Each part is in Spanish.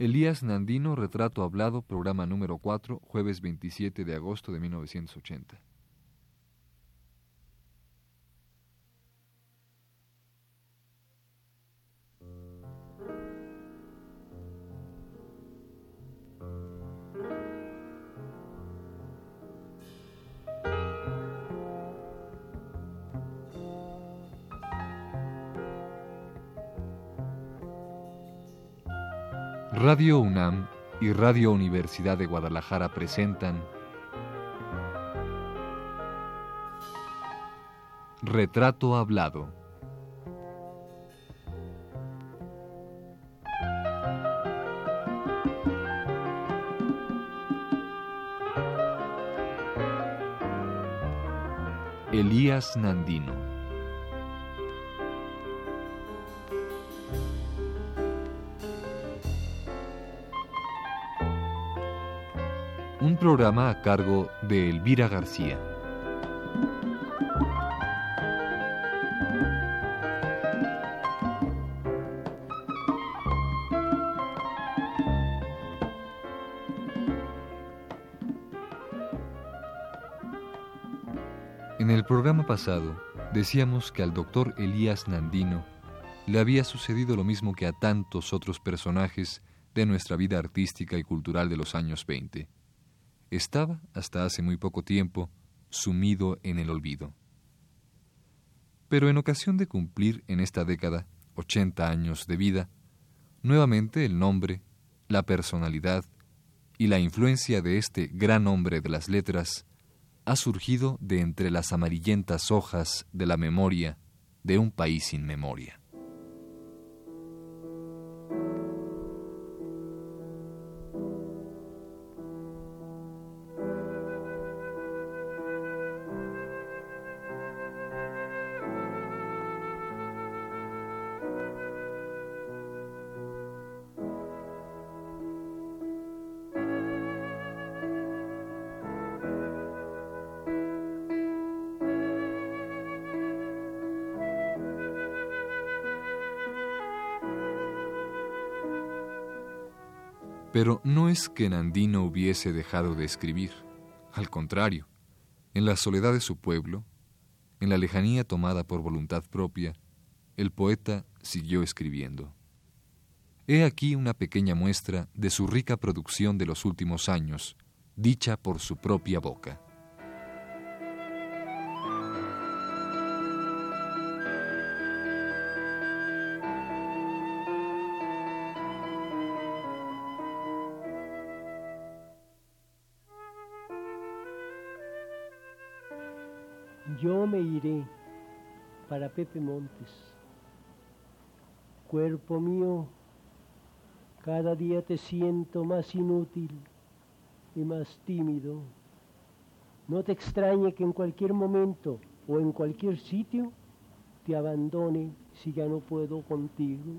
Elías Nandino, Retrato Hablado, programa número 4, jueves 27 de agosto de 1980. Radio UNAM y Radio Universidad de Guadalajara presentan Retrato Hablado. Elías Nandino. Programa a cargo de Elvira García. En el programa pasado decíamos que al doctor Elías Nandino le había sucedido lo mismo que a tantos otros personajes de nuestra vida artística y cultural de los años 20 estaba, hasta hace muy poco tiempo, sumido en el olvido. Pero en ocasión de cumplir en esta década 80 años de vida, nuevamente el nombre, la personalidad y la influencia de este gran hombre de las letras ha surgido de entre las amarillentas hojas de la memoria de un país sin memoria. Pero no es que Nandino hubiese dejado de escribir. Al contrario, en la soledad de su pueblo, en la lejanía tomada por voluntad propia, el poeta siguió escribiendo. He aquí una pequeña muestra de su rica producción de los últimos años, dicha por su propia boca. Yo me iré para Pepe Montes. Cuerpo mío, cada día te siento más inútil y más tímido. No te extrañe que en cualquier momento o en cualquier sitio te abandone si ya no puedo contigo.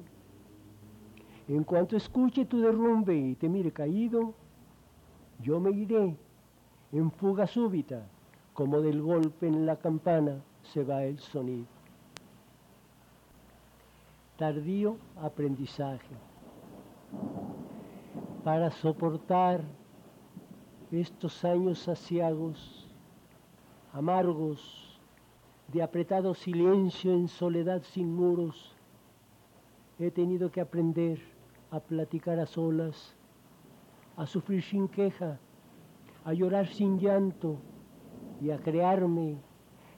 En cuanto escuche tu derrumbe y te mire caído, yo me iré en fuga súbita como del golpe en la campana se va el sonido. Tardío aprendizaje. Para soportar estos años asiagos, amargos, de apretado silencio en soledad sin muros, he tenido que aprender a platicar a solas, a sufrir sin queja, a llorar sin llanto, y a crearme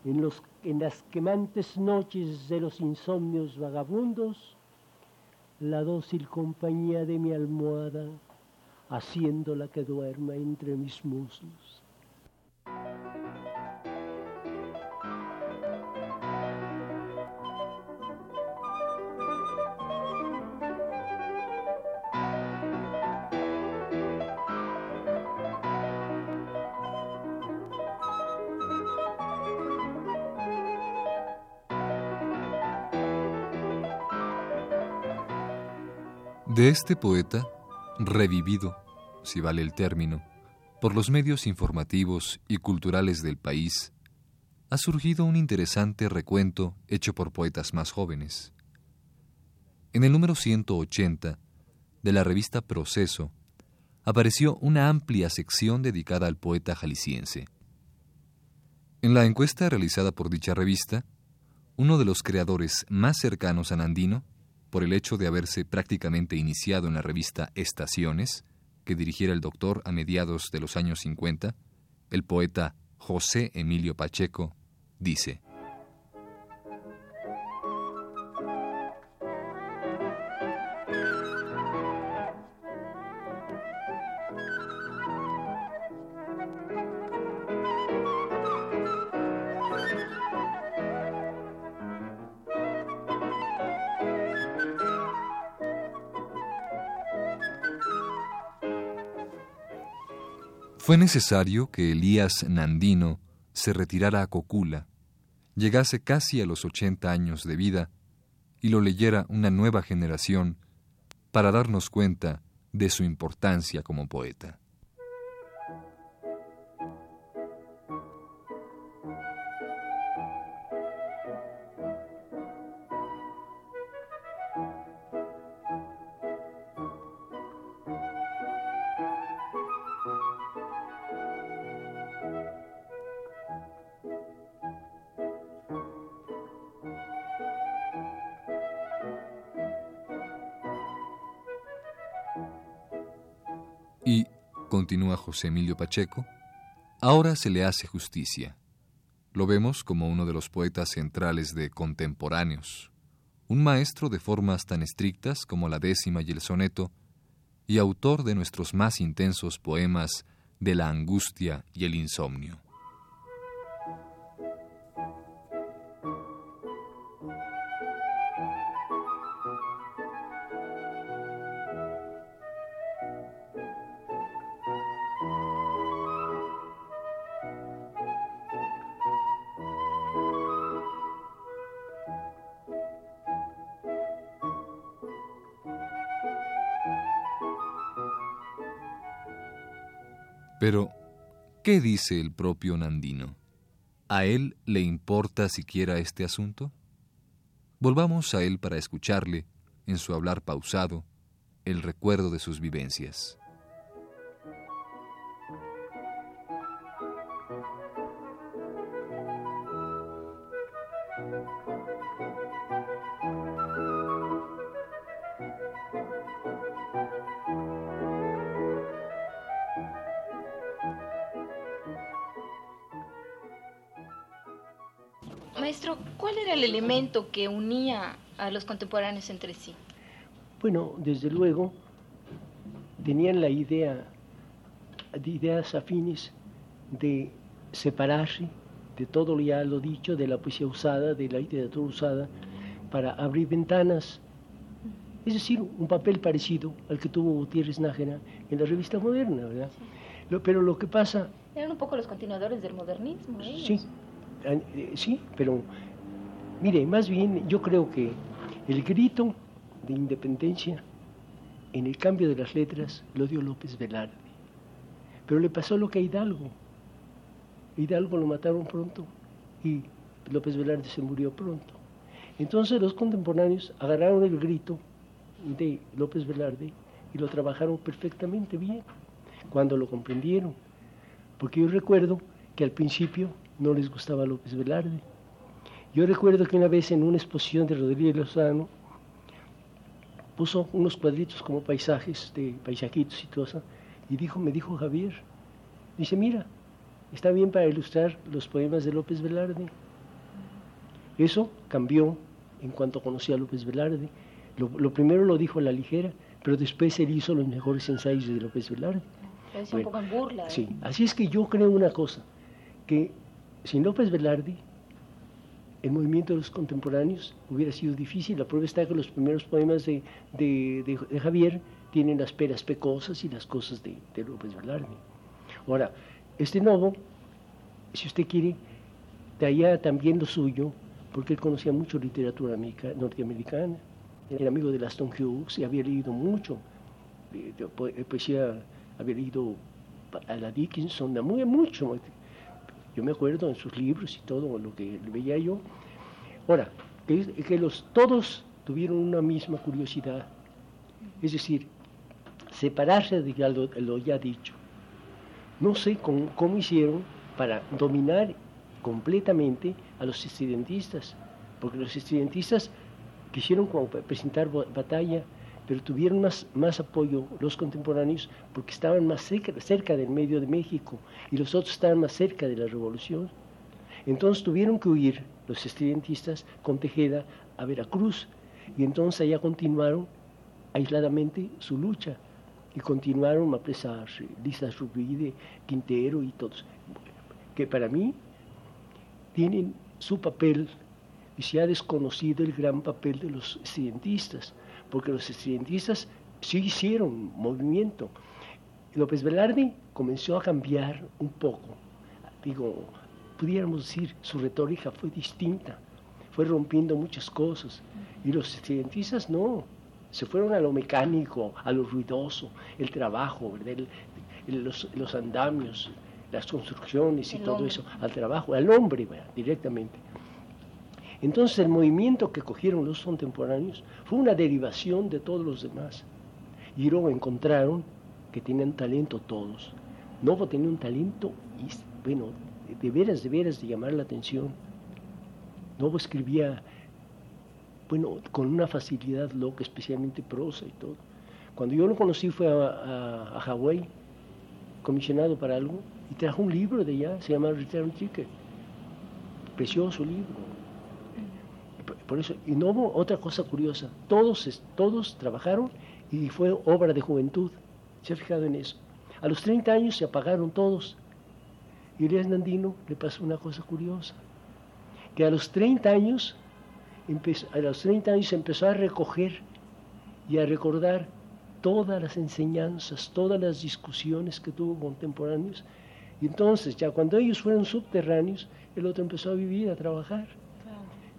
en, los, en las quemantes noches de los insomnios vagabundos la dócil compañía de mi almohada, haciéndola que duerma entre mis muslos. De este poeta, revivido, si vale el término, por los medios informativos y culturales del país, ha surgido un interesante recuento hecho por poetas más jóvenes. En el número 180 de la revista Proceso, apareció una amplia sección dedicada al poeta jalisciense. En la encuesta realizada por dicha revista, uno de los creadores más cercanos a Nandino, por el hecho de haberse prácticamente iniciado en la revista Estaciones, que dirigiera el doctor a mediados de los años 50, el poeta José Emilio Pacheco, dice, Fue necesario que Elías Nandino se retirara a Cocula, llegase casi a los ochenta años de vida y lo leyera una nueva generación para darnos cuenta de su importancia como poeta. Continúa José Emilio Pacheco, ahora se le hace justicia. Lo vemos como uno de los poetas centrales de contemporáneos, un maestro de formas tan estrictas como la décima y el soneto, y autor de nuestros más intensos poemas de la angustia y el insomnio. Pero, ¿qué dice el propio Nandino? ¿A él le importa siquiera este asunto? Volvamos a él para escucharle, en su hablar pausado, el recuerdo de sus vivencias. Elemento que unía a los contemporáneos entre sí? Bueno, desde luego, tenían la idea, de ideas afines de separarse de todo ya lo dicho, de la poesía usada, de la literatura usada, para abrir ventanas. Es decir, un papel parecido al que tuvo Gutiérrez Nájera en la revista moderna, ¿verdad? pero lo que pasa... Eran un poco los continuadores del modernismo. Ellos. Sí, eh, sí, pero mire, más bien yo creo que el grito de independencia en el cambio de las letras lo dio López Velarde. Pero le pasó lo que a Hidalgo. Hidalgo lo mataron pronto y López Velarde se murió pronto. Entonces los contemporáneos agarraron el grito de López Velarde y lo trabajaron perfectamente bien cuando lo comprendieron. Porque yo recuerdo que al principio no les gustaba López Velarde. Yo recuerdo que una vez en una exposición de Rodríguez Lozano puso unos cuadritos como paisajes, de paisajitos y todo y dijo, me dijo Javier, dice, mira, está bien para ilustrar los poemas de López Velarde. Eso cambió en cuanto conocí a López Velarde. Lo, lo, primero lo dijo a la ligera, pero después él hizo los mejores ensayos de López Velarde. Pero es un poco en burla. ¿eh? Sí, así es que yo creo una cosa, que sin López Velarde, el movimiento de los contemporáneos hubiera sido difícil. La prueba está que los primeros poemas de, de, de, Javier tienen las peras pecosas y las cosas de, López Velarde. Ahora, este novo, si usted quiere, traía también lo suyo, porque él conocía mucho literatura norteamericana, era amigo de Aston Hughes y había leído mucho de, poesía, había leído a la Dickinson, muy, mucho yo me acuerdo en sus libros y todo lo que veía yo. Ahora, que, los, todos tuvieron una misma curiosidad. Es decir, separarse de lo, lo ya dicho. No sé cómo, cómo hicieron para dominar completamente a los estudiantistas, porque los estudiantistas quisieron presentar batalla, pero tuvieron más, más apoyo los contemporáneos porque estaban más cerca, del medio de México y los otros estaban más cerca de la revolución. Entonces tuvieron que huir los estudiantistas con Tejeda a Veracruz y entonces allá continuaron aisladamente su lucha y continuaron a presar Lisa Rubide, Quintero y todos, que para mí tienen su papel y se ha desconocido el gran papel de los estudiantistas, porque los estudiantistas sí hicieron movimiento. López Velarde comenzó a cambiar un poco, digo, pudiéramos decir, su retórica fue distinta, fue rompiendo muchas cosas, y los estudiantistas no, se fueron a lo mecánico, a lo ruidoso, el trabajo, los, andamios, las construcciones y todo eso, al trabajo, al hombre directamente. Entonces el movimiento que cogieron los contemporáneos fue una derivación de todos los demás. Y luego encontraron que tenían talento todos. Novo tenía un talento, bueno, de veras, de veras de llamar la atención. Novo escribía bueno, con una facilidad loca, especialmente prosa y todo. Cuando yo lo conocí fue a, a, Hawái, comisionado para algo, y trajo un libro de allá, se llama Return Ticket. Precioso libro. Por eso, y no hubo otra cosa curiosa, todos, todos trabajaron y fue obra de juventud. ¿Se ha fijado en eso? A los 30 años se apagaron todos. Y Elías Nandino le pasó una cosa curiosa, que a los 30 años a los 30 años empezó a recoger y a recordar todas las enseñanzas, todas las discusiones que tuvo contemporáneos. Y entonces, ya cuando ellos fueron subterráneos, el otro empezó a vivir, a trabajar.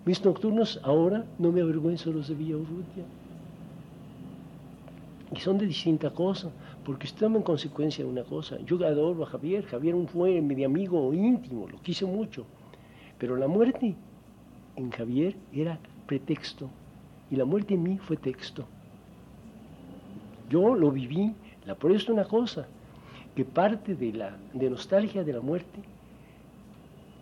Mis nocturnos ahora no me avergüenzo los de Villa Urrutia. Y son de distinta cosa, porque estamos en consecuencia de una cosa. Yo adoro a Javier, Javier fue mi amigo íntimo, lo quise mucho. Pero la muerte en Javier era pretexto y la muerte en mí fue texto. Yo lo viví, la, por eso una cosa, que parte de la de nostalgia de la muerte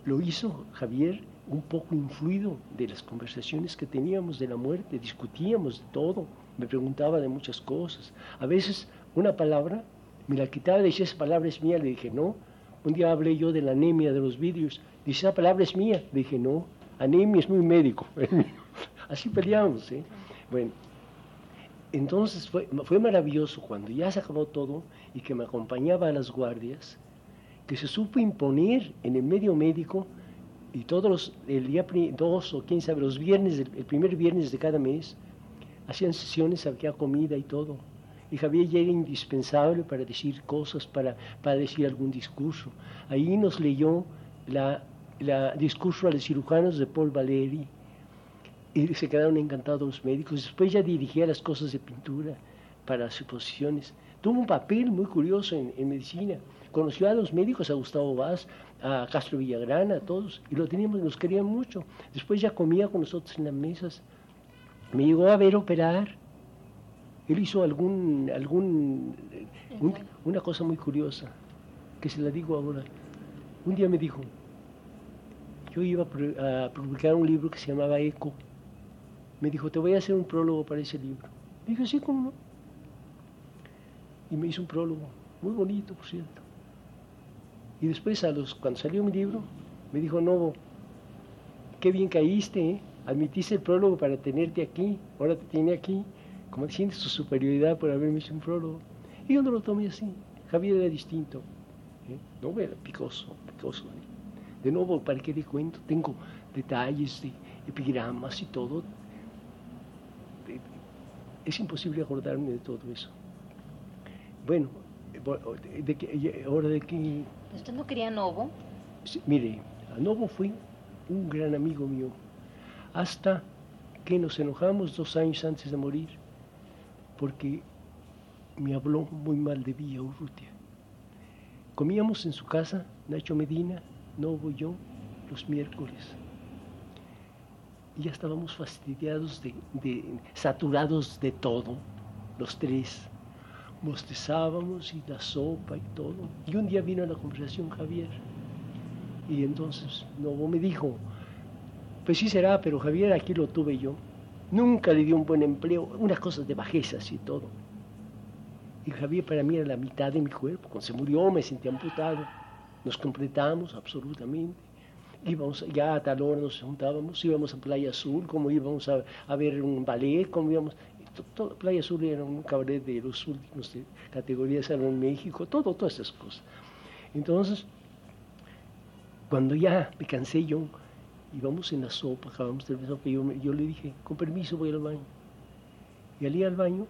lo hizo Javier un poco influido de las conversaciones que teníamos de la muerte, discutíamos de todo, me preguntaba de muchas cosas. A veces una palabra me la quitaba, decía esa palabra es mía, le dije no. Un día hablé yo de la anemia de los vidrios, dice esa palabra es mía, le dije no anemia es muy médico. Así peleamos, ¿eh? Bueno, entonces fue, fue maravilloso cuando ya se acabó todo y que me acompañaba a las guardias, que se supo imponer en el medio médico y todos los, el día dos o quién sabe, los viernes, el, primer viernes de cada mes, hacían sesiones, había comida y todo. Y Javier ya era indispensable para decir cosas, para, para decir algún discurso. Ahí nos leyó la el discurso a los cirujanos de Paul Valéry y se quedaron encantados los médicos. Después ya dirigía las cosas de pintura para las exposiciones. Tuvo un papel muy curioso en, medicina. Conoció a los médicos, a Gustavo Vaz, a Castro Villagrana, a todos, y lo teníamos, los querían mucho. Después ya comía con nosotros en las mesas. Me llegó a ver operar. Él hizo algún, algún, una cosa muy curiosa, que se la digo ahora. Un día me dijo, yo iba a publicar un libro que se llamaba Eco. Me dijo, te voy a hacer un prólogo para ese libro. Dije, sí, ¿cómo no? Y me hizo un prólogo, muy bonito, por cierto. Y después, cuando salió mi libro, me dijo, no, qué bien caíste, ¿eh? admitiste el prólogo para tenerte aquí, ahora te tiene aquí, como sientes tu superioridad por haberme hecho un prólogo. Y yo no lo tomé así, Javier era distinto, ¿eh? no era picoso, picoso. ¿eh? De nuevo, ¿para qué le cuento? Tengo detalles de epigramas y todo. Es imposible acordarme de todo eso. Bueno, de, ahora de que... ¿Usted no quería Novo? mire, a Novo fui un gran amigo mío, hasta que nos enojamos dos años antes de morir, porque me habló muy mal de Villa Urrutia. Comíamos en su casa, Nacho Medina, no voy yo los miércoles. Y ya estábamos fastidiados, de, saturados de todo, los tres. Bostezábamos y la sopa y todo. Y un día vino a la conversación Javier. Y entonces Novo me dijo, pues sí será, pero Javier aquí lo tuve yo. Nunca le dio un buen empleo, unas cosas de bajezas y todo. Y Javier para mí era la mitad de mi cuerpo. Cuando se murió me sentí amputado. Nos completamos absolutamente. Íbamos, ya a tal hora nos juntábamos, íbamos a Playa Azul, como íbamos a, ver un ballet, como íbamos... Playa Azul era un cabaret de los últimos de categoría de en México, todo, todas esas cosas. Entonces, cuando ya me cansé yo, íbamos en la sopa, acabamos de la sopa, yo, yo, le dije, con permiso voy al baño. Y al ir al baño,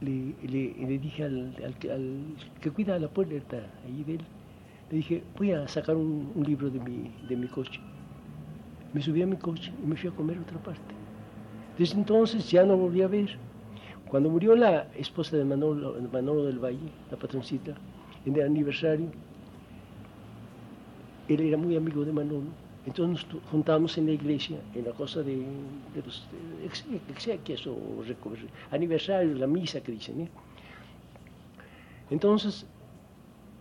le, le, dije al, al, que cuida la puerta ahí de él, le dije, voy a sacar un, un, libro de mi, de mi coche. Me subí a mi coche y me fui a comer a otra parte. Desde entonces ya no volví a ver. Cuando murió la esposa de Manolo, Manolo del Valle, la patroncita, en el aniversario, él era muy amigo de Manolo entonces nos juntamos en la iglesia, en la cosa de, los exequias o aniversarios, la misa que dicen. ¿eh? Entonces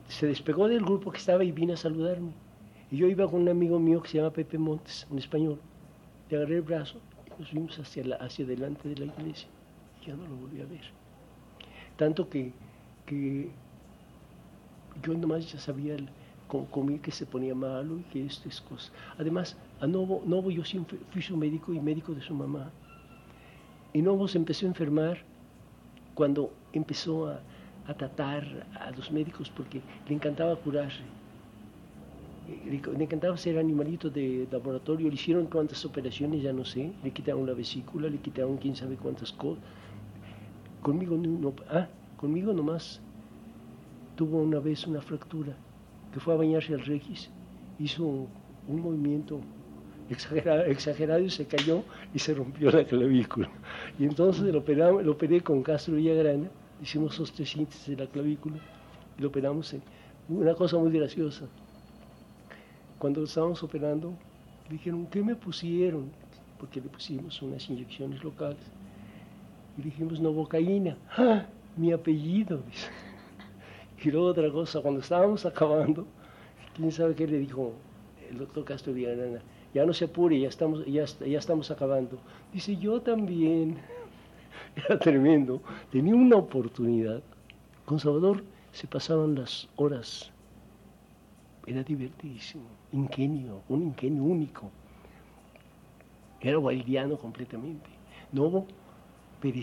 se despegó del grupo que estaba y vino a saludarme. Y yo iba con un amigo mío que se llama Pepe Montes, un español. Le agarré el brazo nos fuimos hacia, la, hacia delante de la iglesia. Ya no lo volví a ver. Tanto que, que yo nomás ya sabía el, comí que se ponía malo y que estas cosas. Además, a Novo, Novo yo siempre fui su médico y médico de su mamá. Y Novo se empezó a enfermar cuando empezó a, a tratar a los médicos porque le encantaba curarse. Le, encantaba ser animalito de laboratorio. Le hicieron cuántas operaciones, ya no sé. Le quitaron la vesícula, le quitaron quién sabe cuántas cosas. Conmigo no, ah, conmigo nomás tuvo una vez una fractura que fue a bañarse al Regis, hizo un, movimiento exagerado, exagerado, y se cayó y se rompió la clavícula. Y entonces lo, lo operé con Castro Villagrana, hicimos osteosíntesis de la clavícula y lo operamos en una cosa muy graciosa. Cuando estábamos operando, dijeron, ¿qué me pusieron? Porque le pusimos unas inyecciones locales. Y dijimos, novocaína. ¡Ah! Mi apellido. Y luego otra cosa, cuando estábamos acabando, quién sabe qué le dijo el doctor Castro Villarana, ya no se apure, ya estamos, ya, ya estamos acabando. Dice, yo también. Era tremendo. Tenía una oportunidad. Con Salvador se pasaban las horas. Era divertidísimo. Ingenio, un ingenio único. Era wildiano completamente. No, pero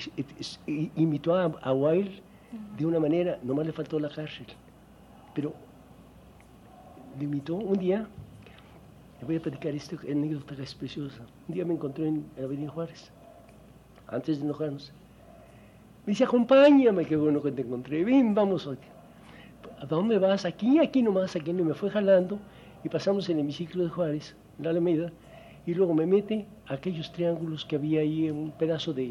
imitó a, a de una manera, nomás le faltó la cárcel, pero limitó un día, le voy a platicar esta anécdota que es preciosa. Un día me encontré en Avenida Juárez, antes de enojarnos. Me dice, acompáñame, qué bueno que te encontré, ven, vamos hoy. ¿A dónde vas? Aquí, aquí nomás, aquí. Y me fue jalando y pasamos en el hemiciclo de Juárez, en la Alameda, y luego me mete a aquellos triángulos que había ahí, un pedazo de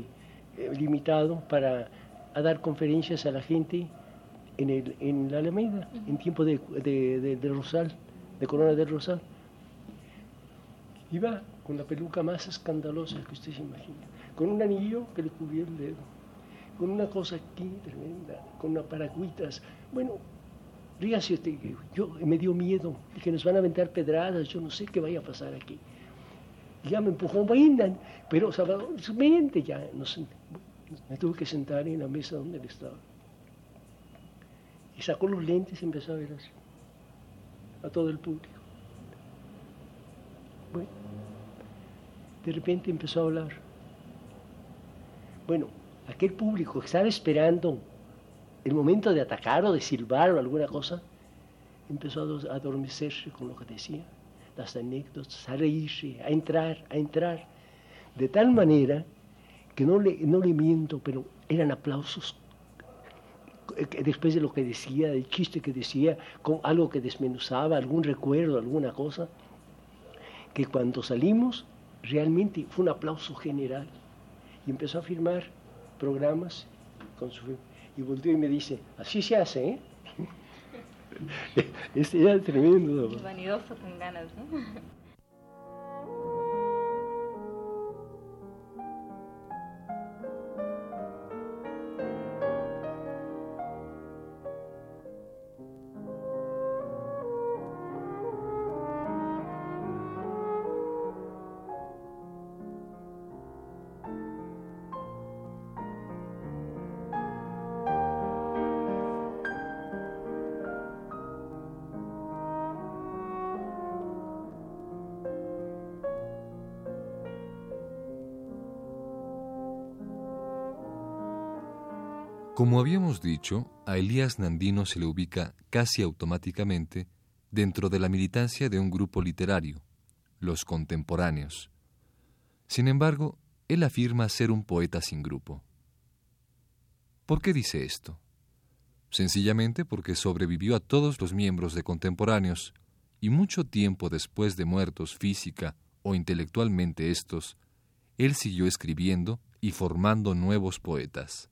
eh, limitado para a dar conferencias a la gente en, el, en la Alameda, en tiempo de, de, Rosal, de Corona del Rosal. Iba con la peluca más escandalosa que usted se imagina, con un anillo que le cubría el dedo, con una cosa aquí tremenda, con unas paracuitas. Bueno, ríase usted, yo me dio miedo, dije, nos van a aventar pedradas, yo no sé qué vaya a pasar aquí. ya me empujó, vengan, pero Salvador, vente ya. Me tuve que sentar en la mesa donde él estaba. Y sacó los lentes y empezó a ver a todo el público. Bueno, de repente empezó a hablar. Bueno, aquel público que estaba esperando el momento de atacar o de silbar o alguna cosa, empezó a adormecerse con lo que decía, las anécdotas, a reírse, a entrar, a entrar, de tal manera que no le, no le miento, pero eran aplausos después de lo que decía, del chiste que decía, con algo que desmenuzaba, algún recuerdo, alguna cosa, que cuando salimos realmente fue un aplauso general. Y empezó a firmar programas con su, y volteó y me dice, así se hace, ¿eh? este era tremendo. Vanidoso con ganas, ¿no? Como habíamos dicho, a Elías Nandino se le ubica casi automáticamente dentro de la militancia de un grupo literario, los contemporáneos. Sin embargo, él afirma ser un poeta sin grupo. ¿Por qué dice esto? Sencillamente porque sobrevivió a todos los miembros de contemporáneos y mucho tiempo después de muertos física o intelectualmente estos, él siguió escribiendo y formando nuevos poetas.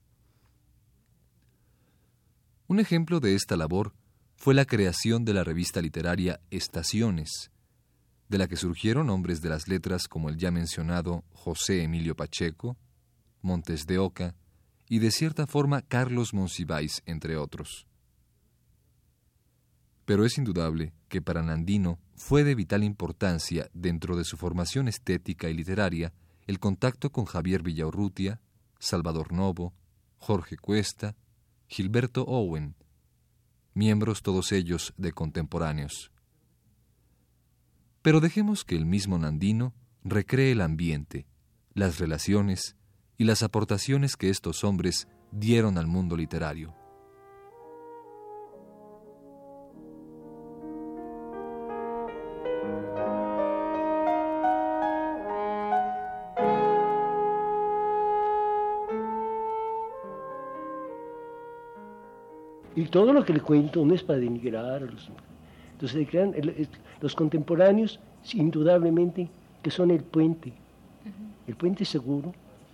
Un ejemplo de esta labor fue la creación de la revista literaria Estaciones, de la que surgieron hombres de las letras como el ya mencionado José Emilio Pacheco, Montes de Oca y de cierta forma Carlos Monsiváis, entre otros. Pero es indudable que para Nandino fue de vital importancia dentro de su formación estética y literaria el contacto con Javier Villaurrutia, Salvador Novo, Jorge Cuesta, Gilberto Owen, miembros todos ellos de contemporáneos. Pero dejemos que el mismo Nandino recree el ambiente, las relaciones y las aportaciones que estos hombres dieron al mundo literario. Y todo lo que le cuento no es para denigrar a los... Entonces, los contemporáneos, indudablemente, que son el puente, el puente seguro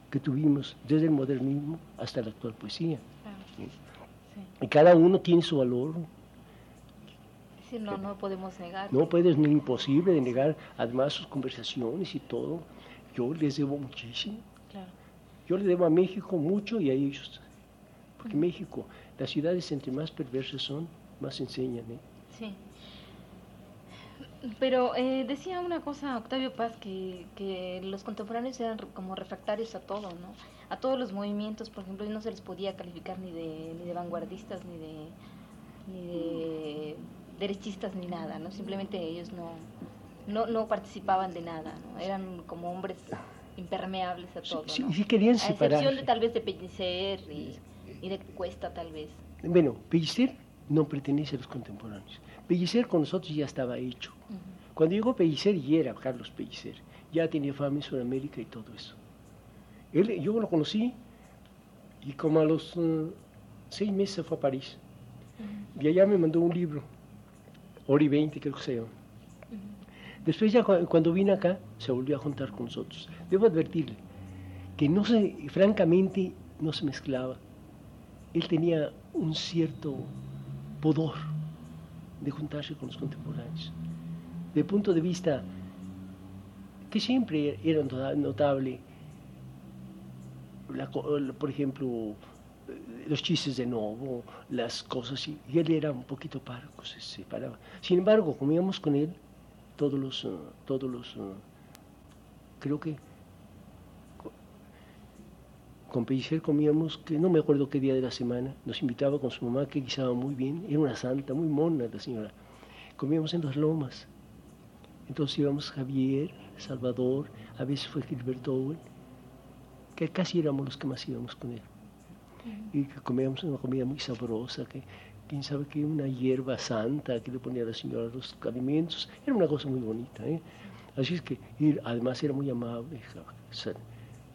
que tuvimos desde el modernismo hasta la actual poesía. Y cada uno tiene su valor. Sí, no, no podemos negar. No puedes, ni imposible de negar, además sus conversaciones y todo. Yo les debo muchísimo. Yo le debo a México mucho y a ellos. Porque México las ciudades entre más perversas son, más enseñan. ¿eh? Sí. Pero eh, decía una cosa Octavio Paz, que, que, los contemporáneos eran como refractarios a todo, ¿no? A todos los movimientos, por ejemplo, no se les podía calificar ni de, ni de vanguardistas, ni de, ni de derechistas, ni nada, ¿no? Simplemente ellos no, no, no participaban de nada, ¿no? Eran como hombres impermeables a todo, sí, ¿no? sí, querían separar. A excepción de tal vez de Pellicer y y de Cuesta tal vez. Bueno, Pellicer no pertenece a los contemporáneos. Pellicer con nosotros ya estaba hecho. Cuando llegó Pellicer y era Carlos Pellicer, ya tenía fama en Sudamérica y todo eso. Él, yo lo conocí y como a los uh, seis meses se fue a París. Y allá me mandó un libro, Ori 20 creo que se llama. Después ya cuando vine acá se volvió a juntar con nosotros. Debo advertirle que no se, francamente no se mezclaba él tenía un cierto pudor de juntarse con los contemporáneos. De punto de vista que siempre era notable, por ejemplo, los chistes de nuevo, las cosas, y él era un poquito parco, se separaba. Sin embargo, comíamos con él todos los, todos los, creo que con Pellicer comíamos, que no me acuerdo qué día de la semana, nos invitaba con su mamá que guisaba muy bien, era una santa, muy mona la señora. Comíamos en las lomas. Entonces íbamos Javier, Salvador, a veces fue Gilberto Owen, que casi éramos los que más íbamos con él. Y que comíamos una comida muy sabrosa, que quién sabe que una hierba santa que le ponía a la señora los alimentos, era una cosa muy bonita. ¿eh? Así es que, además era muy amable.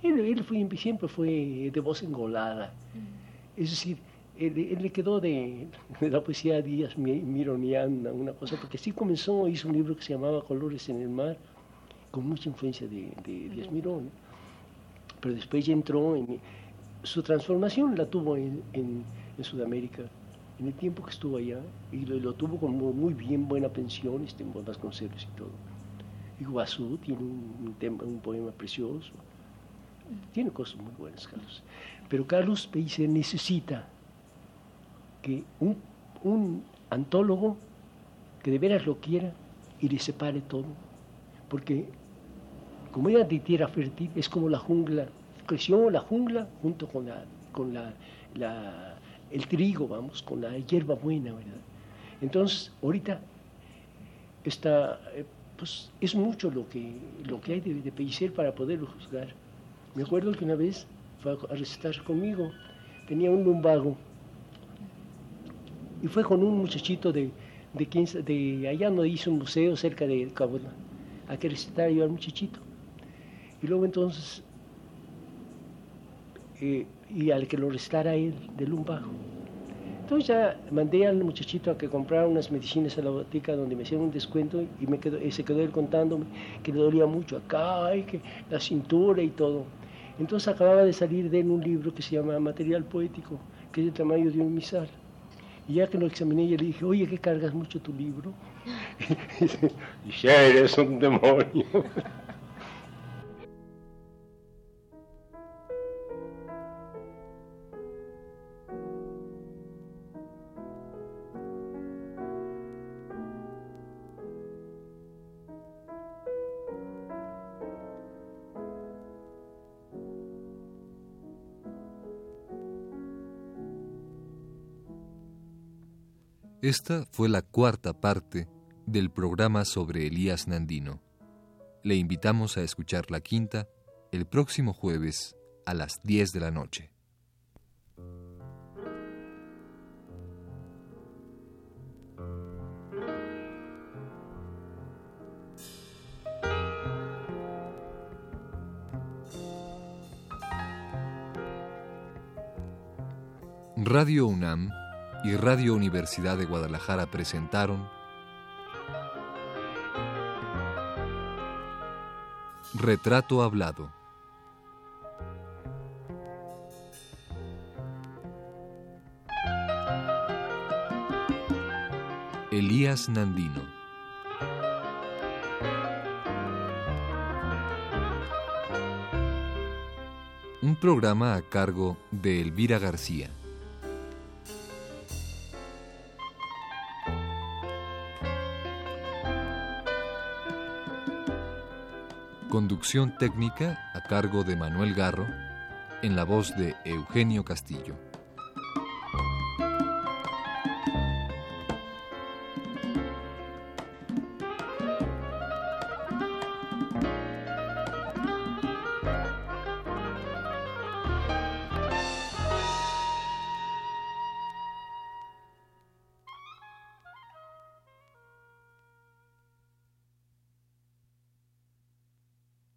Él, siempre fue de voz engolada. Mm. Es decir, él, le quedó de, la poesía de Díaz Mironiana, una cosa, porque sí comenzó, hizo un libro que se llamaba Colores en el Mar, con mucha influencia de, Díaz Mirón. Pero después ya entró en. Su transformación la tuvo en, Sudamérica, en el tiempo que estuvo allá, y lo, tuvo con muy bien, buena pensión, este, en Vasconcelos y todo. Y Guazú tiene un, un poema precioso. Tiene cosas muy buenas, Carlos. Pero Carlos Pellicer necesita que un, antólogo que de veras lo quiera y le separe todo. Porque como era de tierra fértil, es como la jungla. Creció la jungla junto con, la, con la, el trigo, vamos, con la hierba buena, ¿verdad? Entonces, ahorita está, eh, pues es mucho lo que, lo que hay de, de para poderlo juzgar. Me acuerdo que una vez fue a recitar conmigo, tenía un lumbago y fue con un muchachito de, de, 15, de allá no hizo un museo cerca de Cabo, a que recitar yo al muchachito. Y luego entonces, eh, y al que lo recitara él de lumbago. Entonces ya mandé al muchachito a que comprara unas medicinas a la botica donde me hicieron un descuento y me quedó, se quedó él contándome que le dolía mucho acá y que la cintura y todo. Entonces acababa de salir de él un libro que se llama Material Poético, que es el tamaño de un misal. Y ya que lo examiné, yo le dije, oye, que cargas mucho tu libro. y dice, eres un demonio. Esta fue la cuarta parte del programa sobre Elías Nandino. Le invitamos a escuchar la quinta el próximo jueves a las 10 de la noche. Radio UNAM y Radio Universidad de Guadalajara presentaron Retrato Hablado. Elías Nandino. Un programa a cargo de Elvira García. Conducción técnica a cargo de Manuel Garro, en la voz de Eugenio Castillo.